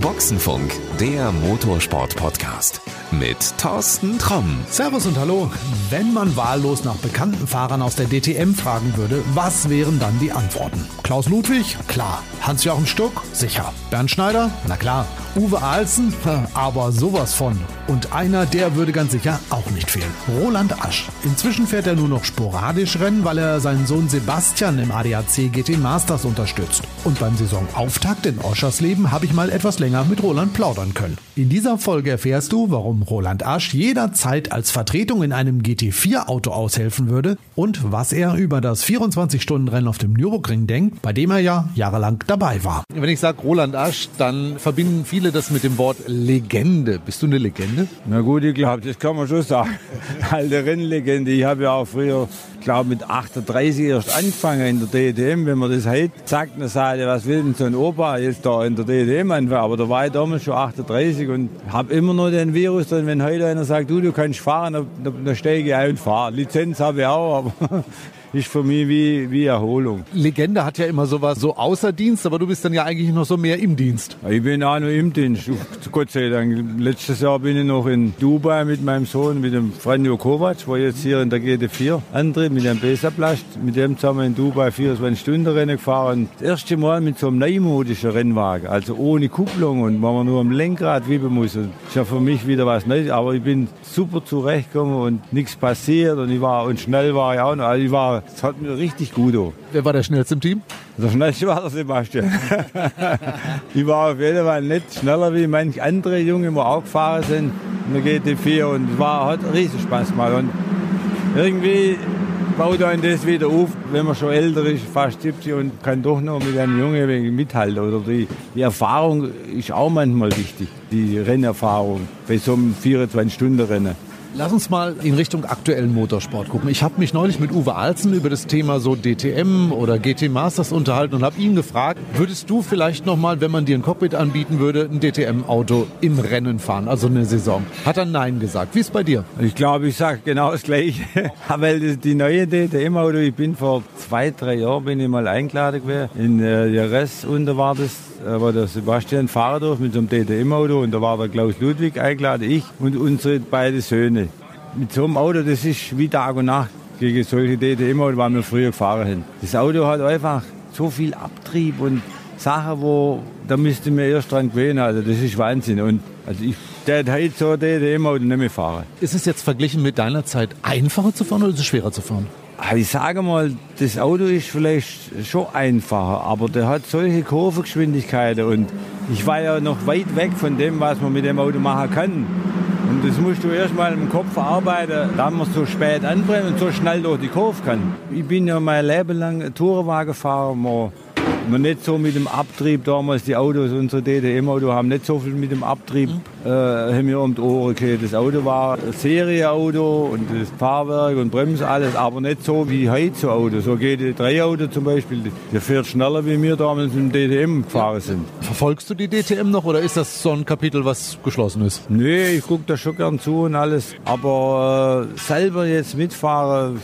Boxenfunk, der Motorsport-Podcast mit Thorsten Tromm. Servus und Hallo. Wenn man wahllos nach bekannten Fahrern aus der DTM fragen würde, was wären dann die Antworten? Klaus Ludwig? Klar. Hans-Jochen Stuck? Sicher. Bernd Schneider? Na klar. Uwe Ahlsen? Aber sowas von. Und einer, der würde ganz sicher auch nicht fehlen. Roland Asch. Inzwischen fährt er nur noch sporadisch Rennen, weil er seinen Sohn Sebastian im ADAC GT Masters unterstützt. Und beim Saisonauftakt in Oschersleben habe ich mal etwas länger mit Roland plaudern können. In dieser Folge erfährst du, warum Roland Asch jederzeit als Vertretung in einem GT4-Auto aushelfen würde und was er über das 24-Stunden-Rennen auf dem Nürburgring denkt, bei dem er ja jahrelang dabei war. Wenn ich sage Roland Asch, dann verbinden viele das mit dem Wort Legende. Bist du eine Legende? Na gut, ich glaube, das kann man schon sagen. Alte Rennlegende. Ich habe ja auch früher, glaube mit 38 erst angefangen in der DTM. Wenn man das heute sagt, dann sagt was will denn so ein Opa jetzt da in der DTM anfangen? Aber da war ich damals schon 38 und habe immer noch den Virus drin. Wenn heute einer sagt, du, du kannst fahren, dann, dann steige ich ein und fahre. Lizenz habe ich auch, aber ist für mich wie, wie Erholung. Legende hat ja immer sowas so außer Dienst, aber du bist dann ja eigentlich noch so mehr im Dienst. Ich bin auch noch im Dienst, Gott sei Dank. Letztes Jahr bin ich noch in Dubai mit meinem Sohn, mit dem Franjo Kovac, wo jetzt hier in der GT4 antritt, mit dem Besaplast. Mit dem zusammen in Dubai 24 Stunden Rennen gefahren. Das erste Mal mit so einem neumodischen Rennwagen, also ohne Kupplung und wo man nur am Lenkrad wippen muss. Das ist ja für mich wieder was Neues, aber ich bin super zurechtgekommen und nichts passiert und ich war, und schnell war ich auch noch. Also ich war, es hat mir richtig gut. Auch. Wer war der schnellste im Team? Der schnellste war der Sebastian. ich war auf jeden Fall nicht schneller wie manche andere Junge, die auch gefahren sind in der GT4 und es war, hat riesen Spaß gemacht. Und irgendwie baut einen das wieder auf, wenn man schon älter ist, fast 70 und kann doch noch mit einem Jungen mithalten. Oder die, die Erfahrung ist auch manchmal wichtig, die Rennerfahrung bei so einem 24-Stunden-Rennen. Lass uns mal in Richtung aktuellen Motorsport gucken. Ich habe mich neulich mit Uwe Alzen über das Thema so DTM oder GT Masters unterhalten und habe ihn gefragt, würdest du vielleicht noch mal, wenn man dir ein Cockpit anbieten würde, ein DTM-Auto im Rennen fahren, also eine Saison? Hat er Nein gesagt. Wie ist bei dir? Ich glaube, ich sage genau das Gleiche. Weil die neue DTM-Auto, ich bin vor zwei, drei Jahren bin ich mal eingeladen gewesen. In äh, da war das aber der Sebastian fahren durfte mit so einem DTM-Auto und da war der Klaus Ludwig eingeladen, ich und unsere beiden Söhne. Mit so einem Auto, das ist wie Tag und Nacht gegen solche DTM-Autos, weil wir früher gefahren haben. Das Auto hat einfach so viel Abtrieb und Sachen, wo da müsste mir erst dran gewöhnen. Also das ist Wahnsinn. Und also ich der heute so DTM-Auto nicht mehr fahren. Ist es jetzt verglichen mit deiner Zeit einfacher zu fahren oder ist es schwerer zu fahren? Ich sage mal, das Auto ist vielleicht schon einfacher, aber der hat solche Kurvengeschwindigkeiten und ich war ja noch weit weg von dem, was man mit dem Auto machen kann. Und das musst du erst mal im Kopf verarbeiten, da man so spät anbrennen und so schnell durch die Kurve kann. Ich bin ja mein Leben lang Tourenwagenfahrer, man nicht so mit dem Abtrieb damals, die Autos, unsere DTM-Auto haben nicht so viel mit dem Abtrieb, mhm. äh, haben wir um die Ohren gekriegt. Das Auto war ein Serieauto und das Fahrwerk und Bremse, alles, aber nicht so wie heute so Auto. So GT3-Auto zum Beispiel, der fährt schneller, wie wir damals im DTM gefahren sind. Verfolgst du die DTM noch oder ist das so ein Kapitel, was geschlossen ist? Nee, ich gucke da schon gern zu und alles, aber äh, selber jetzt mitfahren,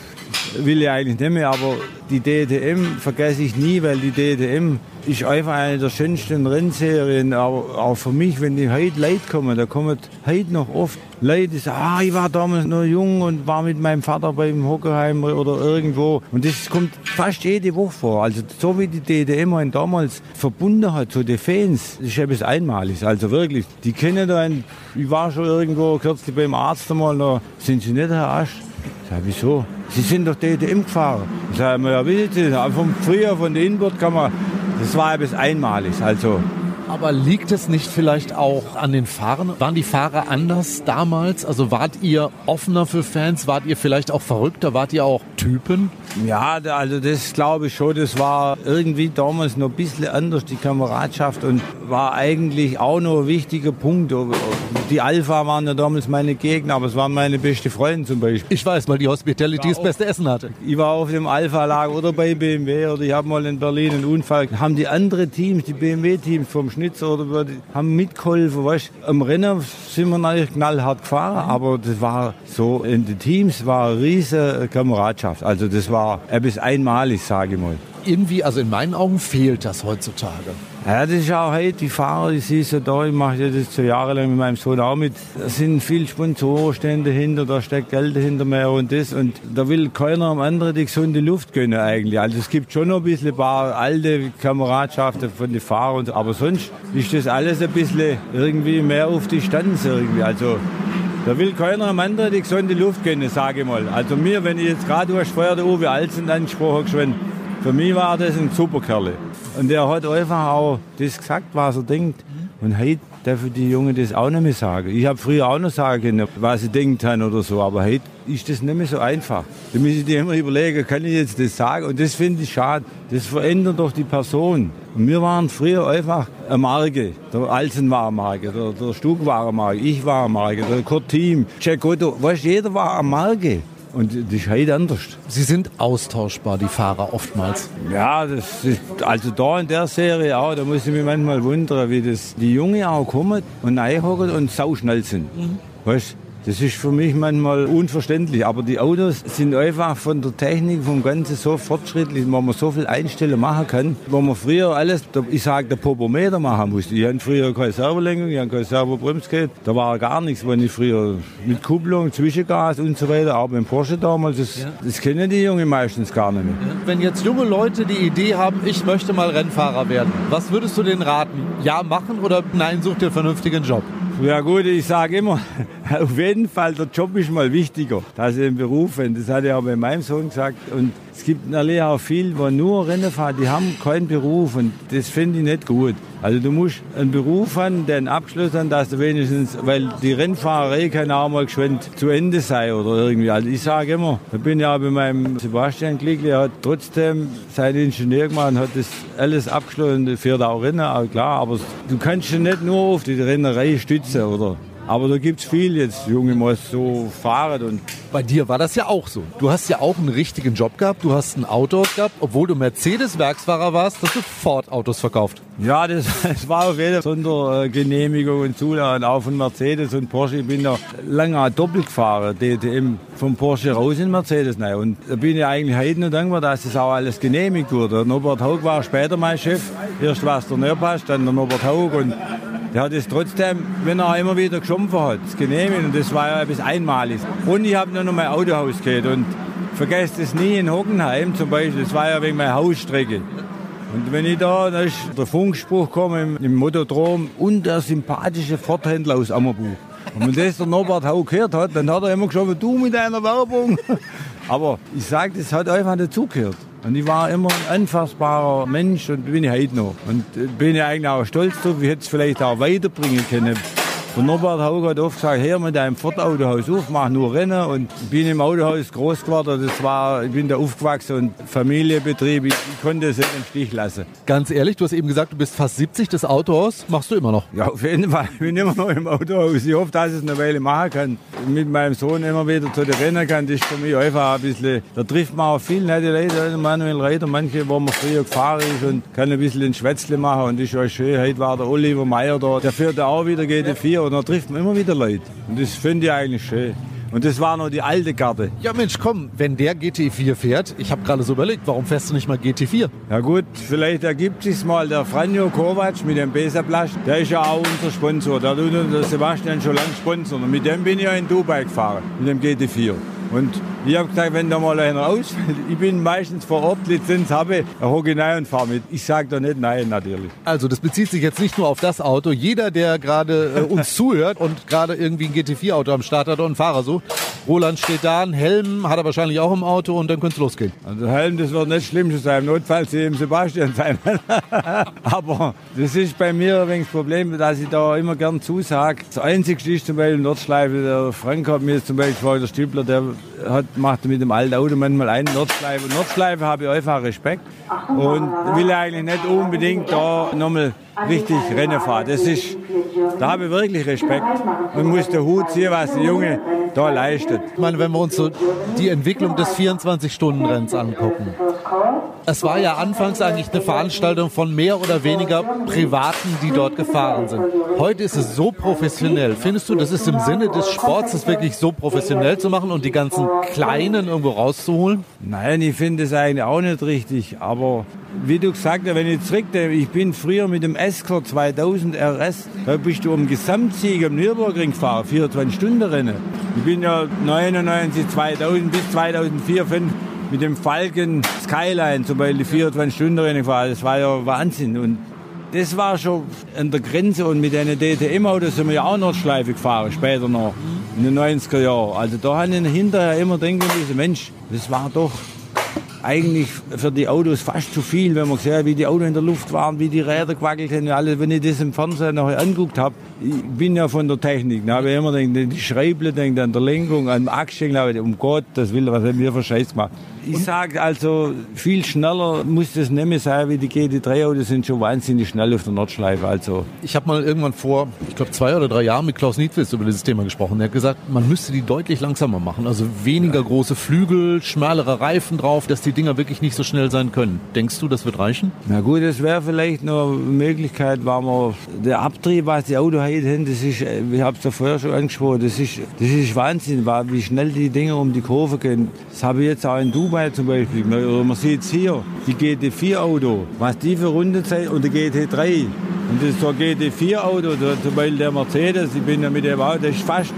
will ich eigentlich nicht mehr, aber die DTM vergesse ich nie, weil die DTM ist einfach eine der schönsten Rennserien. Aber auch für mich, wenn die heute Leute kommen, da kommen heute noch oft Leute, die sagen, ah, ich war damals noch jung und war mit meinem Vater beim Hockenheim oder irgendwo. Und das kommt fast jede Woche vor. Also so wie die DTM einen damals verbunden hat zu den Fans, das ist etwas Einmaliges. Also wirklich, die kennen einen, ich war schon irgendwo kürzlich beim Arzt einmal, da sind sie nicht, Herr Asch. Sag, wieso? Sie sind doch DTM gefahren. Ich sage, ja, wissen Sie, vom früher von der man, das war etwas Einmaliges. Also, aber liegt es nicht vielleicht auch an den Fahrern? Waren die Fahrer anders damals? Also wart ihr offener für Fans? Wart ihr vielleicht auch verrückter? Wart ihr auch Typen? Ja, also das glaube ich schon. Das war irgendwie damals noch ein bisschen anders, die Kameradschaft. Und war eigentlich auch noch ein wichtiger Punkt. Die Alpha waren ja damals meine Gegner, aber es waren meine beste Freunde zum Beispiel. Ich weiß, weil die Hospitality das beste Essen hatte. Ich war auf dem Alpha-Lager oder bei BMW oder ich habe mal in Berlin einen Unfall. Haben die anderen Teams, die BMW-Teams vom Schnitzer oder haben mitgeholfen. Weißt? Am Rennen sind wir natürlich knallhart gefahren, aber das war so, in den Teams war eine riesige Kameradschaft Weltmeisterschaft. Also das war etwas einmalig, sage ich mal. Irgendwie, also in meinen Augen fehlt das heutzutage. Ja, das ist auch heute, die Fahrer, die siehst du da, ich mache ja das so jahrelang mit meinem Sohn auch mit. Da sind viele Sponsoren stehen dahinter, da steckt Geld dahinter mehr und das. Und da will keiner am anderen die gesunde Luft gönnen eigentlich. Also es gibt schon noch ein bisschen ein paar alte Kameradschaften von den Fahrern, aber sonst ist das alles ein bisschen irgendwie mehr auf Distanz irgendwie. Also da will keiner am anderen die gesunde Luft gönnen, sage ich mal. Also mir, wenn ich jetzt gerade, du hast vorher der Uwe Alzen angesprochen, geschwind, für mich war das ein super Kerl. Und der hat einfach auch das gesagt, was er denkt. Und heute dürfen die Jungen das auch nicht mehr sagen. Ich habe früher auch noch sagen was sie denkt haben oder so, aber heute ist das nicht mehr so einfach. Da müssen die immer überlegen, kann ich jetzt das sagen? Und das finde ich schade. Das verändert doch die Person. Und wir waren früher einfach eine Marke. Der Alsen war eine Marke, der, der Stug war eine Marke, ich war eine Marke, der Kurt Team, Jack Otto. Weißt, jeder war eine Marke. Und das heute anders. Sie sind austauschbar, die Fahrer oftmals. Ja, das ist, also da in der Serie auch, da muss ich mich manchmal wundern, wie das die Jungen auch kommen und reinhocken und sauschnell sind. Mhm. Weißt das ist für mich manchmal unverständlich. Aber die Autos sind einfach von der Technik, vom Ganzen so fortschrittlich, wo man so viel einstellen machen kann, wo man früher alles, ich sage, der Popometer machen musste. Ich hatte früher keine Servolenkung, ich hatte keine Servobremsgerät. Da war gar nichts, wenn ich früher mit Kupplung, Zwischengas und so weiter, aber im Porsche damals, das, ja. das kennen die Jungen meistens gar nicht mehr. Wenn jetzt junge Leute die Idee haben, ich möchte mal Rennfahrer werden, was würdest du denen raten? Ja machen oder nein, such dir einen vernünftigen Job? Ja gut, ich sage immer, auf jeden Fall, der Job ist mal wichtiger, als den Beruf. Das hat er auch bei meinem Sohn gesagt. Und es gibt natürlich auch viele, die nur Rennen fahren, die haben keinen Beruf und das finde ich nicht gut. Also du musst einen Beruf haben, der einen Abschluss hat, dass du wenigstens, weil die Rennfahrerei kann auch mal geschwind zu Ende sein oder irgendwie. Also ich sage immer, da bin ja bei meinem Sebastian Glickli, er hat trotzdem sein Ingenieur gemacht und hat das alles abgeschlossen, fährt auch Rennen, auch klar, aber du kannst ja nicht nur auf die Rennerei stützen, oder? Aber da gibt es viel jetzt, junge Moss, so fahren. Und Bei dir war das ja auch so. Du hast ja auch einen richtigen Job gehabt, du hast ein Auto gehabt, obwohl du Mercedes-Werksfahrer warst, hast du Ford-Autos verkauft. Ja, das, das war auf jeden Fall Sondergenehmigung und Zulagen, auch von Mercedes und Porsche. Ich bin da lange doppelt gefahren, DTM vom Porsche raus in Mercedes. Nein. Und da bin ich eigentlich heute noch dankbar, dass das auch alles genehmigt wurde. Norbert Haug war später mein Chef. Erst war es der Nörpasch, dann der Norbert Haug und der hat es trotzdem, wenn er immer wieder geschumpfen hat, genehmigt und das war ja etwas Einmaliges. Und ich habe noch mein Autohaus gehabt und vergesst es nie in Hockenheim zum Beispiel, das war ja wegen meiner Hausstrecke. Und wenn ich da, da ist der Funkspruch komme im, im Motodrom und der sympathische Forthändler aus Ammerbuch. Und wenn das der Norbert Hau gehört hat, dann hat er immer geschaut, du mit deiner Werbung. Aber ich sage, das hat einfach dazugehört. Und ich war immer ein anfassbarer Mensch und bin ich heute noch. Und bin ich eigentlich auch stolz drauf. Ich hätte es vielleicht auch weiterbringen können. Der Norbert Hauger hat oft gesagt, her mit deinem Ford-Autohaus auf, mach nur Rennen. Und ich bin im Autohaus groß geworden. Das war, ich bin da aufgewachsen und Familienbetrieb. Ich, ich konnte es nicht im Stich lassen. Ganz ehrlich, du hast eben gesagt, du bist fast 70. Das Autohaus machst du immer noch? Ja, auf jeden Fall. Ich bin immer noch im Autohaus. Ich hoffe, dass ich es eine Weile machen kann. Mit meinem Sohn immer wieder zu den Rennen kann. Das ist für mich einfach ein bisschen, da trifft man auch viel nette Leute, Manuel Reiter, manche, wo man früher gefahren ist und kann ein bisschen ein Schwätzle machen. Und das ist auch schön. Heute war der Oliver Meyer da. Der fährt auch wieder GT4 und da trifft man immer wieder Leute. Und das finde ich eigentlich schön. Und das war noch die alte Karte. Ja Mensch, komm, wenn der GT4 fährt, ich habe gerade so überlegt, warum fährst du nicht mal GT4? Ja gut, vielleicht ergibt sich mal der Franjo Kovac mit dem Beserplasch, der ist ja auch unser Sponsor. Der tut der Sebastian schon lange sponsern. Und mit dem bin ich ja in Dubai gefahren, mit dem GT4. Und ich habe gesagt, wenn da mal einer ausfällt, ich bin meistens vor Ort, Lizenz habe, dann hocke ich rein und fahre mit. Ich sage da nicht nein, natürlich. Also das bezieht sich jetzt nicht nur auf das Auto. Jeder, der gerade äh, uns zuhört und gerade irgendwie ein GT4-Auto am Start hat und einen Fahrer sucht, Roland steht da, ein Helm hat er wahrscheinlich auch im Auto und dann könnte es losgehen. Also Helm, das wird nicht schlimm sein. Notfalls sie im Sebastian sein. Aber das ist bei mir ein wenig das Problem, dass ich da immer gern zusage. Das Einzige ist zum Beispiel Nordschleife. Der Frank hat mir zum Beispiel vor der Stübler, der hat, macht mit dem alten Auto manchmal einen Nordschleife. Nordschleife habe ich einfach Respekt und will eigentlich nicht unbedingt da nochmal richtig Rennen fahren. Das ist, da habe ich wirklich Respekt und muss den Hut ziehen, was die Junge, da leistet. Ich meine, wenn wir uns so die Entwicklung des 24-Stunden-Renns angucken. Es war ja anfangs eigentlich eine Veranstaltung von mehr oder weniger Privaten, die dort gefahren sind. Heute ist es so professionell. Findest du, das ist im Sinne des Sports, das wirklich so professionell zu machen und die ganzen Kleinen irgendwo rauszuholen? Nein, ich finde es eigentlich auch nicht richtig. Aber wie du gesagt hast, wenn ich zurückdenke, ich bin früher mit dem Escort 2000 RS, da bist du um Gesamtsieg am Nürburgring gefahren, 24-Stunden-Rennen. Ich bin ja 99, 2000 bis 2004, 2005 mit dem Falken Skyline zum Beispiel 24-Stunden-Rennen gefahren. Das war ja Wahnsinn. Und das war schon an der Grenze und mit den DTM-Autos sind wir ja auch Nordschleife gefahren, später noch, in den 90er Jahren. Also da habe ich hinterher immer denken müssen, Mensch, das war doch eigentlich für die Autos fast zu viel, wenn man gesehen hat, wie die Autos in der Luft waren, wie die Räder gewackelt haben. Alles, wenn ich das im Fernsehen noch angeguckt habe, ich bin ja von der Technik, da habe ich immer gedacht, die Schreible, denkt an der Lenkung, an dem Achsschenkel, um Gottes Willen, was haben wir für Scheiß gemacht. Ich sage also, viel schneller muss das nicht mehr sein wie die GT3-Autos, sind schon wahnsinnig schnell auf der Nordschleife. Also. Ich habe mal irgendwann vor, ich glaube zwei oder drei Jahren mit Klaus Niedwitz über dieses Thema gesprochen. Er hat gesagt, man müsste die deutlich langsamer machen. Also weniger große Flügel, schmalere Reifen drauf, dass die Dinger wirklich nicht so schnell sein können. Denkst du, das wird reichen? Na gut, das wäre vielleicht noch eine Möglichkeit, weil man der Abtrieb, was die Autos haben, das ist, ich habe es ja vorher schon angesprochen, das ist, das ist Wahnsinn, wie schnell die Dinger um die Kurve gehen. Das habe ich jetzt auch in Dubai zum Beispiel. Man, man sieht es hier, die GT4-Auto, was die für Rundenzeit und die GT3. Und das ist ein GT4-Auto, zum Beispiel der Mercedes, ich bin ja mit dem Auto, das ist fast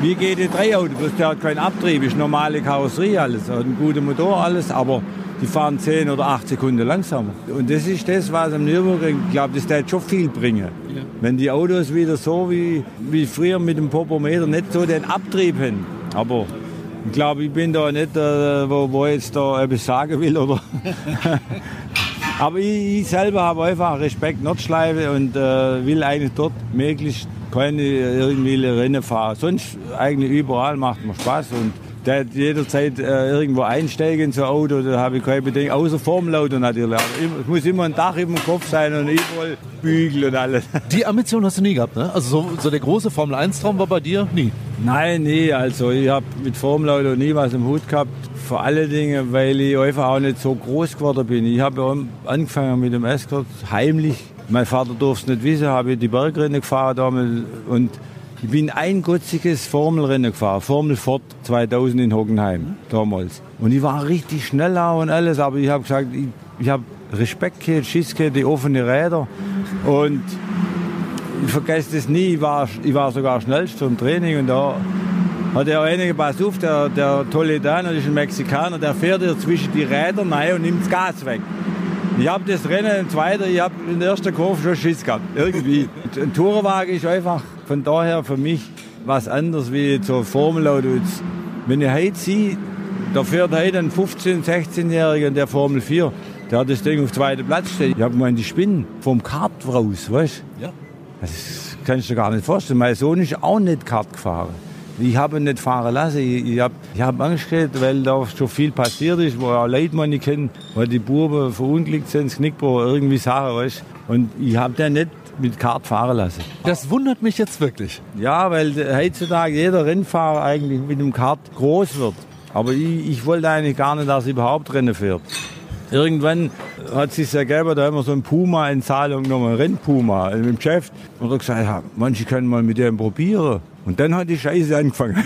wie GT3-Auto, bloß der hat keinen Abtrieb, ist normale Karosserie alles, hat einen guten Motor alles, aber die fahren 10 oder 8 Sekunden langsamer. Und das ist das, was am Nürburgring, ich glaube, das wird schon viel bringen. Ja. Wenn die Autos wieder so wie, wie früher mit dem Popometer nicht so den Abtrieb haben. Aber ich glaube, ich bin da nicht, äh, wo, wo jetzt da etwas sagen will. Oder Aber ich, ich, selber habe einfach Respekt Nordschleife und äh, will eigentlich dort möglichst keine irgendwie Rennen fahren. Sonst eigentlich überall macht mir Spaß und der jederzeit äh, irgendwo einsteigen in so ein Auto, da habe ich keine Bedenken, außer Formlauter natürlich. es muss immer ein Dach dem Kopf sein und überall Bügel und alles. Die Ambition hast du nie gehabt, ne? Also so, so der große Formel-1-Traum war bei dir nie? Nein, nie. Also ich habe mit Formlauter nie was im Hut gehabt. Vor allen Dingen, weil ich einfach auch nicht so groß geworden bin. Ich habe angefangen mit dem Escort heimlich. Mein Vater durfte es nicht wissen, habe ich die Bergrennen gefahren damals und ich bin ein gotziges Formelrennen gefahren, Formel Ford 2000 in Hockenheim damals. Und ich war richtig schnell und alles, aber ich habe gesagt, ich, ich habe Respekt gehabt, Schiss gehabt, die offenen Räder. Und ich vergesse das nie, ich war, ich war sogar schnellst zum Training und da hat er einige Pass auf, der, der Toledano, ist ein Mexikaner, der fährt ja zwischen die Räder rein und nimmt das Gas weg. Ich habe das Rennen im zweiten, ich habe in der ersten Kurve schon Schiss gehabt, irgendwie. Ein Tourenwagen ist einfach von daher für mich was anderes wie so Formel-Auto. Wenn ich heute sehe, da fährt heute ein 15-, 16-Jähriger in der Formel 4, der hat das Ding auf zweiten Platz stehen. Ich habe gemeint, die Spinnen vom Kart raus, weißt du? Ja. Das kannst du dir gar nicht vorstellen. Mein Sohn ist auch nicht Kart gefahren. Ich habe ihn nicht fahren lassen. Ich, ich habe ich hab Angst gehabt, weil da schon viel passiert ist, wo auch Leute man nicht kennen, weil die Buben verunglückt sind, das Knickbruch, irgendwie Sachen, weißt Und ich habe den nicht mit Kart fahren lassen. Das wundert mich jetzt wirklich. Ja, weil heutzutage jeder Rennfahrer eigentlich mit dem Kart groß wird. Aber ich, ich wollte eigentlich gar nicht, dass er überhaupt Rennen fährt. Irgendwann hat sich ergeben, da haben wir so ein Puma in Zahlung genommen, ein Rennpuma mit dem Geschäft. Und er gesagt, ja, manche können mal mit dem probieren. Und dann hat die Scheiße angefangen.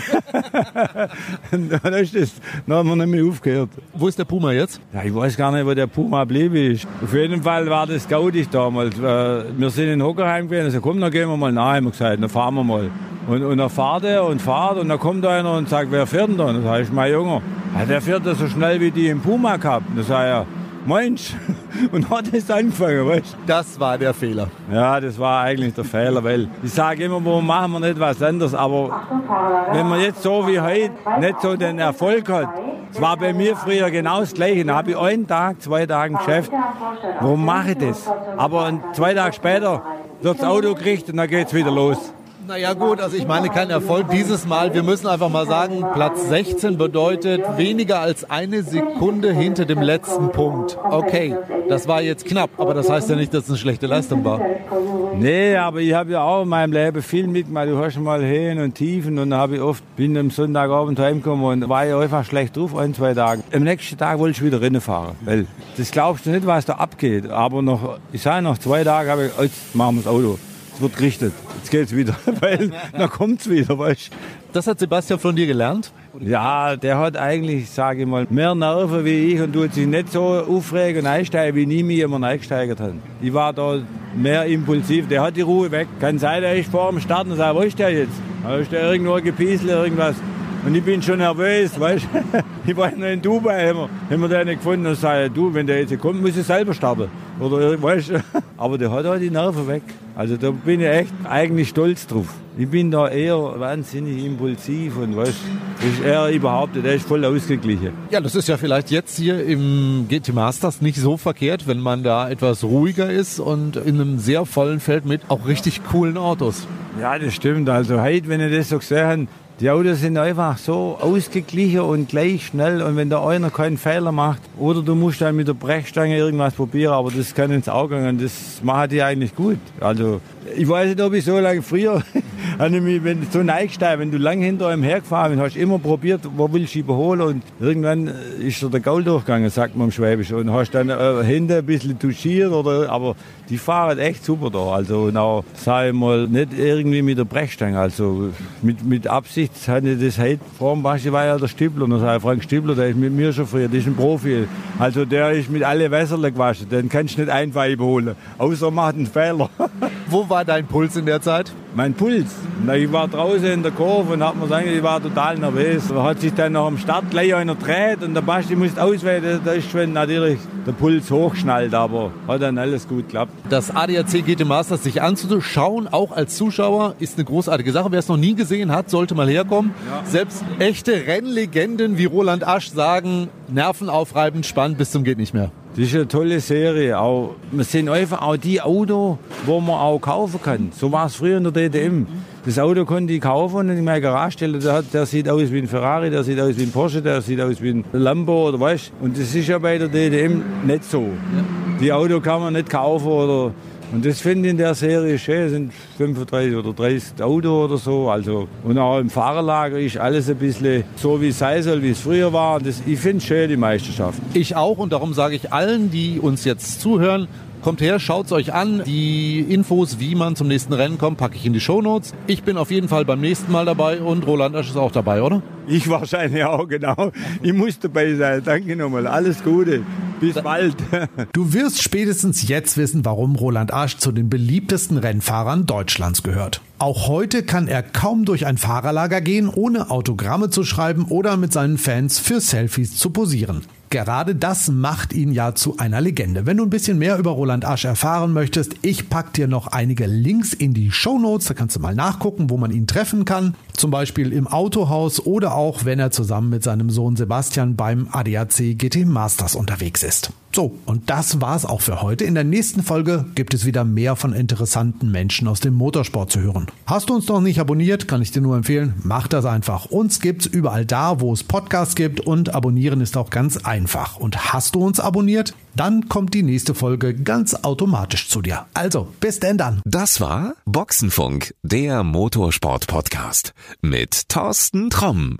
dann, ist das, dann haben wir nicht mehr aufgehört. Wo ist der Puma jetzt? Ja, ich weiß gar nicht, wo der Puma blieb ist. Auf jeden Fall war das gaudig damals. Wir sind in Hockerheim gewesen, also komm, dann gehen wir mal nach, haben wir gesagt, dann fahren wir mal. Und, und dann fahrt er und fahrt und dann kommt einer und sagt, wer fährt denn da? Und dann sage ich, mein Junge, ja, der fährt da so schnell wie die im Puma gehabt. Dann sage er, Mensch, und hat es angefangen, weißt Das war der Fehler. Ja, das war eigentlich der Fehler, weil ich sage immer, warum machen wir nicht was anderes, aber wenn man jetzt so wie heute nicht so den Erfolg hat, es war bei mir früher genau das Gleiche, da habe ich einen Tag, zwei Tage Geschäft, warum mache ich das? Aber zwei Tage später wird das Auto gekriegt und dann geht es wieder los. Naja gut, also ich meine kein Erfolg dieses Mal. Wir müssen einfach mal sagen, Platz 16 bedeutet weniger als eine Sekunde hinter dem letzten Punkt. Okay, das war jetzt knapp, aber das heißt ja nicht, dass es eine schlechte Leistung war. Nee, aber ich habe ja auch in meinem Leben viel mitgemacht. Du hast mal Höhen und Tiefen und dann habe ich oft, bin am Sonntagabend heimgekommen und war ja einfach schlecht drauf, ein, zwei Tage. Am nächsten Tag wollte ich wieder Rennen fahren, weil das glaubst du nicht, was da abgeht. Aber noch, ich sage noch zwei Tage, habe ich, jetzt machen wir das Auto. Es wird gerichtet. Jetzt geht's wieder, weil dann kommt's wieder, weißt Das hat Sebastian von dir gelernt? Ja, der hat eigentlich, sage ich mal, mehr Nerven wie ich und tut sich nicht so aufregen und einsteigen, wie nie mich immer eingesteigert hat. Ich war da mehr impulsiv. Der hat die Ruhe weg. Kann sein, der ist vor dem Start und sagt, wo ist der jetzt? Da ist der irgendwo gepieselt, irgendwas. Und ich bin schon nervös, weißt du. Ich war noch in Dubai, haben wir, haben wir den gefunden und sage, du, wenn der jetzt kommt, muss ich selber starten. Oder, weißt du. Aber der hat auch die Nerven weg. Also da bin ich echt eigentlich stolz drauf. Ich bin da eher wahnsinnig impulsiv und das ist er überhaupt, der ist voll ausgeglichen. Ja, das ist ja vielleicht jetzt hier im GT Masters nicht so verkehrt, wenn man da etwas ruhiger ist und in einem sehr vollen Feld mit auch richtig coolen Autos. Ja, das stimmt. Also heute, wenn ich das so gesehen habe, die Autos sind einfach so ausgeglichen und gleich schnell. Und wenn da einer keinen Fehler macht, oder du musst dann mit der Brechstange irgendwas probieren, aber das kann ins Auge gehen. Das machen die eigentlich gut. Also ich weiß nicht, ob ich so lange früher, ich mich, wenn so neigsteig, wenn du lang hinter einem hergefahren bist, hast du immer probiert, wo willst du überholen? Und irgendwann ist so der Gaul durchgegangen, sagt man im Schwäbisch. Und hast dann äh, hinten ein bisschen touchiert oder, aber die fahren echt super da, also auch, sag ich mal, nicht irgendwie mit der Brechstange, also mit, mit Absicht hatte ich das heute, vor dem Baschi war ja der Stibler und dann ich, Frank Stibler, der ist mit mir schon früher, der ist ein Profi, also der ist mit alle Wässerle gewaschen, den kannst du nicht einfach überholen, außer macht einen Fehler. Wo war dein Puls in der Zeit? Mein Puls? Ich war draußen in der Kurve und hat mir gesagt, ich war total nervös. Da hat sich dann nach dem Start gleich einer dreht und der Basti musste auswählen. Da ist schon natürlich der Puls hochschnallt, aber hat dann alles gut geklappt. Das ADAC GT Masters sich anzuschauen, auch als Zuschauer, ist eine großartige Sache. Wer es noch nie gesehen hat, sollte mal herkommen. Ja. Selbst echte Rennlegenden wie Roland Asch sagen, nervenaufreibend, spannend bis zum geht nicht mehr. Das ist eine tolle Serie. Auch, wir sind einfach auch die Auto, wo man auch kaufen kann. So war es früher in der DTM. Das Auto konnte ich kaufen und in meine Garage stellen. Der, der, sieht aus wie ein Ferrari, der sieht aus wie ein Porsche, der sieht aus wie ein Lambo oder was. Und das ist ja bei der DTM nicht so. Die Auto kann man nicht kaufen oder und das finde ich in der Serie schön. Es sind 35 oder 30 Autos oder so. Also, und auch im Fahrerlager ist alles ein bisschen so, wie es sein soll, wie es früher war. Und das, ich finde es schön, die Meisterschaft. Ich auch. Und darum sage ich allen, die uns jetzt zuhören, Kommt her, schaut es euch an. Die Infos, wie man zum nächsten Rennen kommt, packe ich in die Shownotes. Ich bin auf jeden Fall beim nächsten Mal dabei und Roland Asch ist auch dabei, oder? Ich wahrscheinlich auch, genau. Ich muss dabei sein. Danke nochmal. Alles Gute. Bis bald. Du wirst spätestens jetzt wissen, warum Roland Asch zu den beliebtesten Rennfahrern Deutschlands gehört. Auch heute kann er kaum durch ein Fahrerlager gehen, ohne Autogramme zu schreiben oder mit seinen Fans für Selfies zu posieren. Gerade das macht ihn ja zu einer Legende. Wenn du ein bisschen mehr über Roland Asch erfahren möchtest, ich pack dir noch einige Links in die Show Notes. Da kannst du mal nachgucken, wo man ihn treffen kann. Zum Beispiel im Autohaus oder auch, wenn er zusammen mit seinem Sohn Sebastian beim ADAC GT Masters unterwegs ist. So, und das war's auch für heute. In der nächsten Folge gibt es wieder mehr von interessanten Menschen aus dem Motorsport zu hören. Hast du uns noch nicht abonniert, kann ich dir nur empfehlen, mach das einfach. Uns gibt's überall da, wo es Podcasts gibt und abonnieren ist auch ganz einfach. Und hast du uns abonniert? Dann kommt die nächste Folge ganz automatisch zu dir. Also, bis denn dann. Das war Boxenfunk, der Motorsport-Podcast mit Thorsten Tromm.